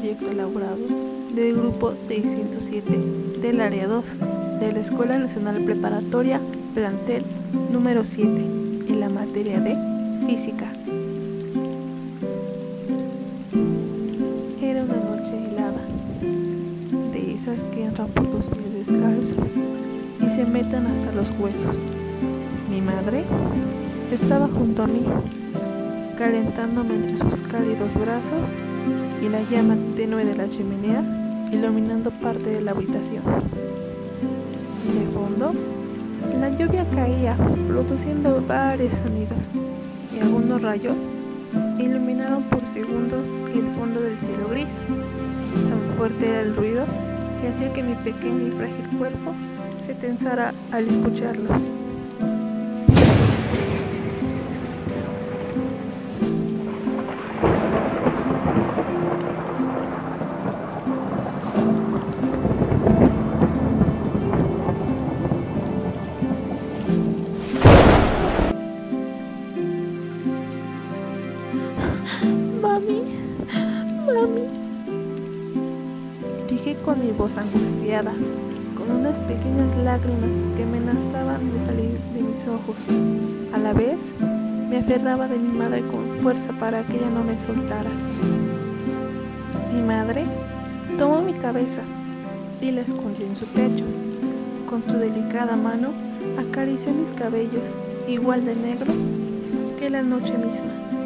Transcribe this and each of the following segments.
proyecto elaborado del grupo 607 del área 2 de la Escuela Nacional Preparatoria plantel número 7 en la materia de física. Era una noche helada, de esas que entran por los pies descalzos y se meten hasta los huesos. Mi madre estaba junto a mí, calentándome entre sus cálidos brazos y la llama tenue de la chimenea iluminando parte de la habitación. De fondo, la lluvia caía, produciendo varios sonidos, y algunos rayos iluminaron por segundos el fondo del cielo gris. Tan fuerte era el ruido que hacía que mi pequeño y frágil cuerpo se tensara al escucharlos. Angustiada, con unas pequeñas lágrimas que amenazaban de salir de mis ojos. A la vez, me aferraba de mi madre con fuerza para que ella no me soltara. Mi madre tomó mi cabeza y la escondió en su pecho. Con su delicada mano acarició mis cabellos, igual de negros que la noche misma.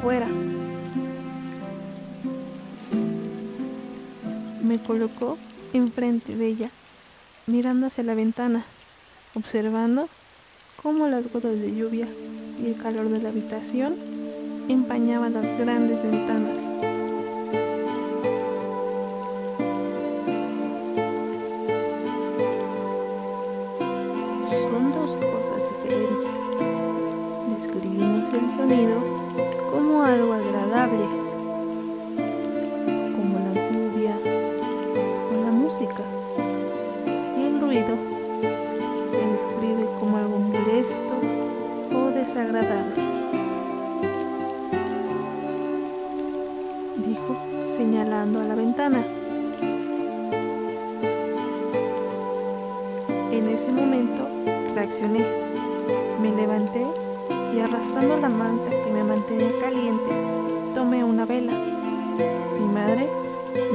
Afuera. Me colocó enfrente de ella, mirando hacia la ventana, observando cómo las gotas de lluvia y el calor de la habitación empañaban las grandes ventanas.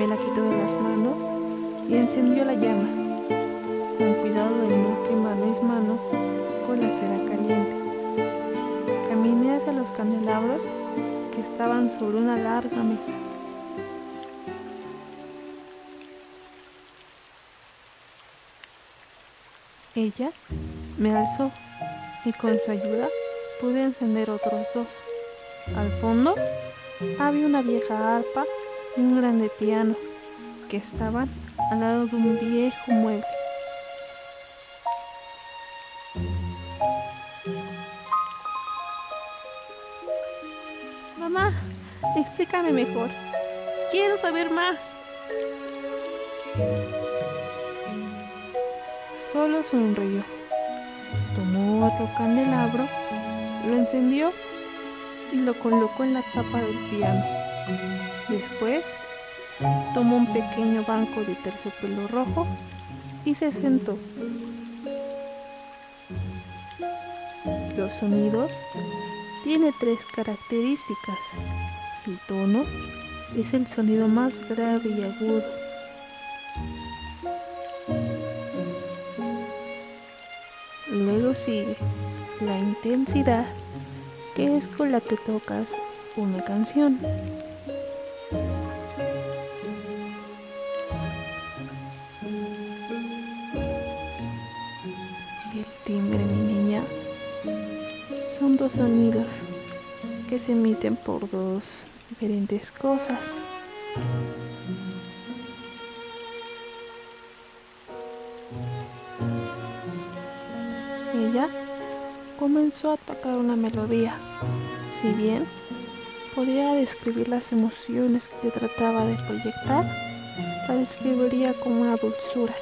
La quitó de las manos y encendió la llama, con cuidado de no quemar mis manos con la cera caliente. Caminé hacia los candelabros que estaban sobre una larga mesa. Ella me alzó y con su ayuda pude encender otros dos. Al fondo había una vieja arpa un grande piano que estaban al lado de un viejo mueble. Mamá, explícame mejor. Quiero saber más. Solo sonrió. Tomó otro candelabro, lo encendió y lo colocó en la tapa del piano. Después, tomó un pequeño banco de terciopelo rojo y se sentó. Los sonidos tiene tres características. El tono es el sonido más grave y agudo. Luego sigue la intensidad, que es con la que tocas una canción. Sonidos que se emiten por dos diferentes cosas. Ella comenzó a tocar una melodía, si bien podía describir las emociones que trataba de proyectar, la describiría como una dulzura.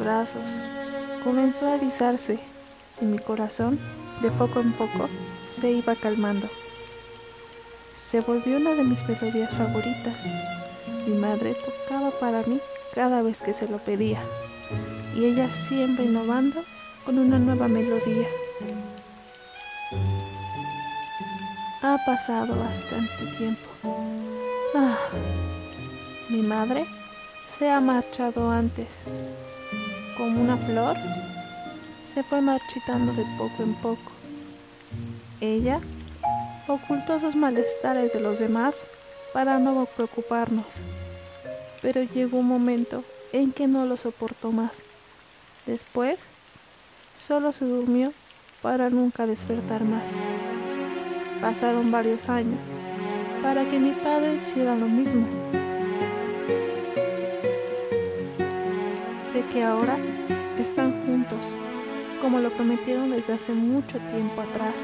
Brazos comenzó a erizarse y mi corazón, de poco en poco, se iba calmando. Se volvió una de mis melodías favoritas. Mi madre tocaba para mí cada vez que se lo pedía y ella siempre innovando con una nueva melodía. Ha pasado bastante tiempo. Ah, mi madre se ha marchado antes. Como una flor, se fue marchitando de poco en poco. Ella ocultó sus malestares de los demás para no preocuparnos, pero llegó un momento en que no lo soportó más. Después, solo se durmió para nunca despertar más. Pasaron varios años para que mi padre hiciera lo mismo. Que ahora están juntos, como lo prometieron desde hace mucho tiempo atrás.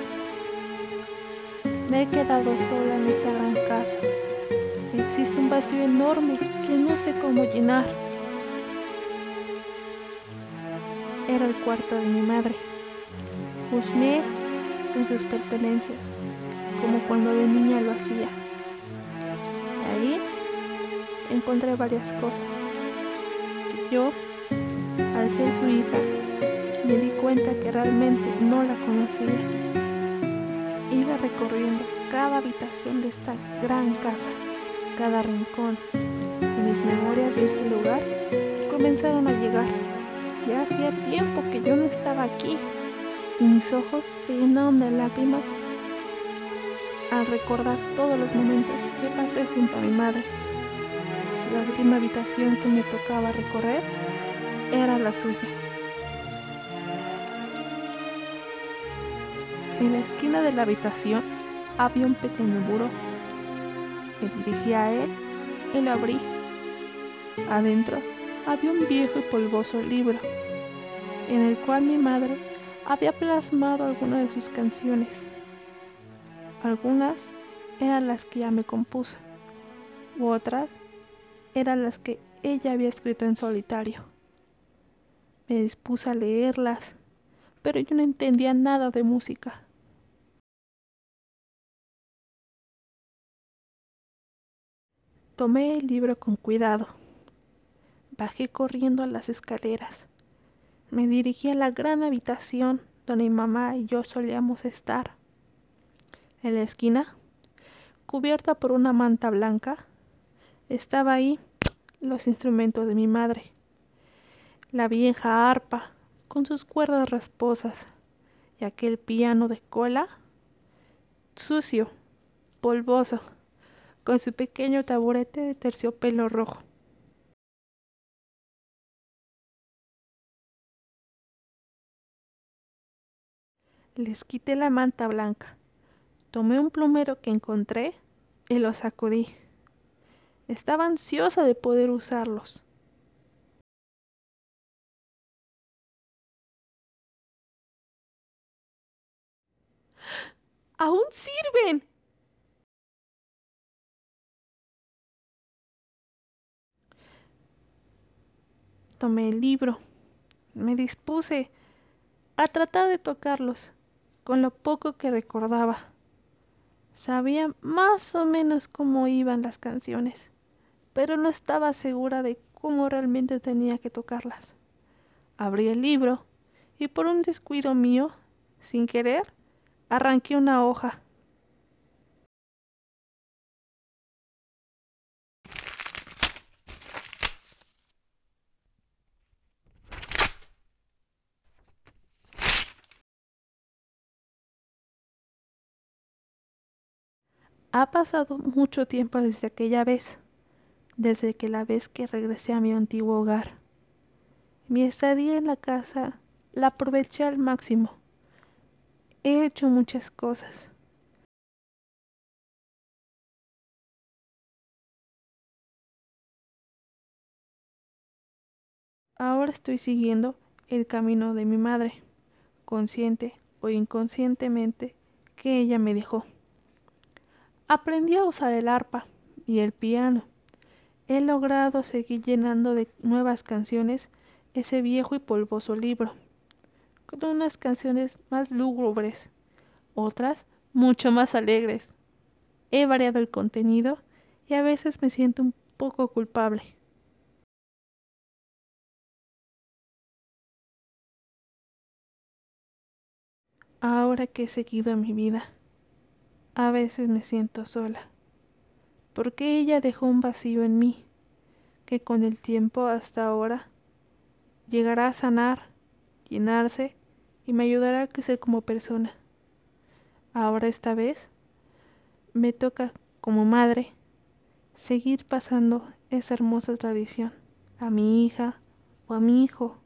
Me he quedado sola en esta gran casa. Existe un vacío enorme que no sé cómo llenar. Era el cuarto de mi madre. Husmeé en sus pertenencias, como cuando de niña lo hacía. Ahí encontré varias cosas yo al ser su hija, me di cuenta que realmente no la conocía. Iba recorriendo cada habitación de esta gran casa, cada rincón, y mis memorias de este lugar comenzaron a llegar. Ya hacía tiempo que yo no estaba aquí y mis ojos se llenaron de lágrimas al recordar todos los momentos que pasé junto a mi madre. La última habitación que me tocaba recorrer era la suya. En la esquina de la habitación había un pequeño buró. Me dirigí a él y lo abrí. Adentro había un viejo y polvoso libro, en el cual mi madre había plasmado algunas de sus canciones. Algunas eran las que ya me compuso, u otras eran las que ella había escrito en solitario. Me dispuse a leerlas, pero yo no entendía nada de música. Tomé el libro con cuidado. Bajé corriendo a las escaleras. me dirigí a la gran habitación donde mi mamá y yo solíamos estar. En la esquina, cubierta por una manta blanca, estaba ahí los instrumentos de mi madre. La vieja arpa con sus cuerdas rasposas y aquel piano de cola sucio, polvoso, con su pequeño taburete de terciopelo rojo. Les quité la manta blanca, tomé un plumero que encontré y lo sacudí. Estaba ansiosa de poder usarlos. ¡Aún sirven! Tomé el libro. Me dispuse a tratar de tocarlos con lo poco que recordaba. Sabía más o menos cómo iban las canciones, pero no estaba segura de cómo realmente tenía que tocarlas. Abrí el libro y por un descuido mío, sin querer, arranqué una hoja. Ha pasado mucho tiempo desde aquella vez, desde que la vez que regresé a mi antiguo hogar. Mi estadía en la casa la aproveché al máximo. He hecho muchas cosas. Ahora estoy siguiendo el camino de mi madre, consciente o inconscientemente que ella me dejó. Aprendí a usar el arpa y el piano. He logrado seguir llenando de nuevas canciones ese viejo y polvoso libro, con unas canciones más lúgubres, otras mucho más alegres. He variado el contenido y a veces me siento un poco culpable. Ahora que he seguido mi vida, a veces me siento sola, porque ella dejó un vacío en mí, que con el tiempo hasta ahora llegará a sanar, llenarse y me ayudará a crecer como persona. Ahora esta vez me toca como madre seguir pasando esa hermosa tradición a mi hija o a mi hijo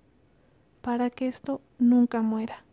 para que esto nunca muera.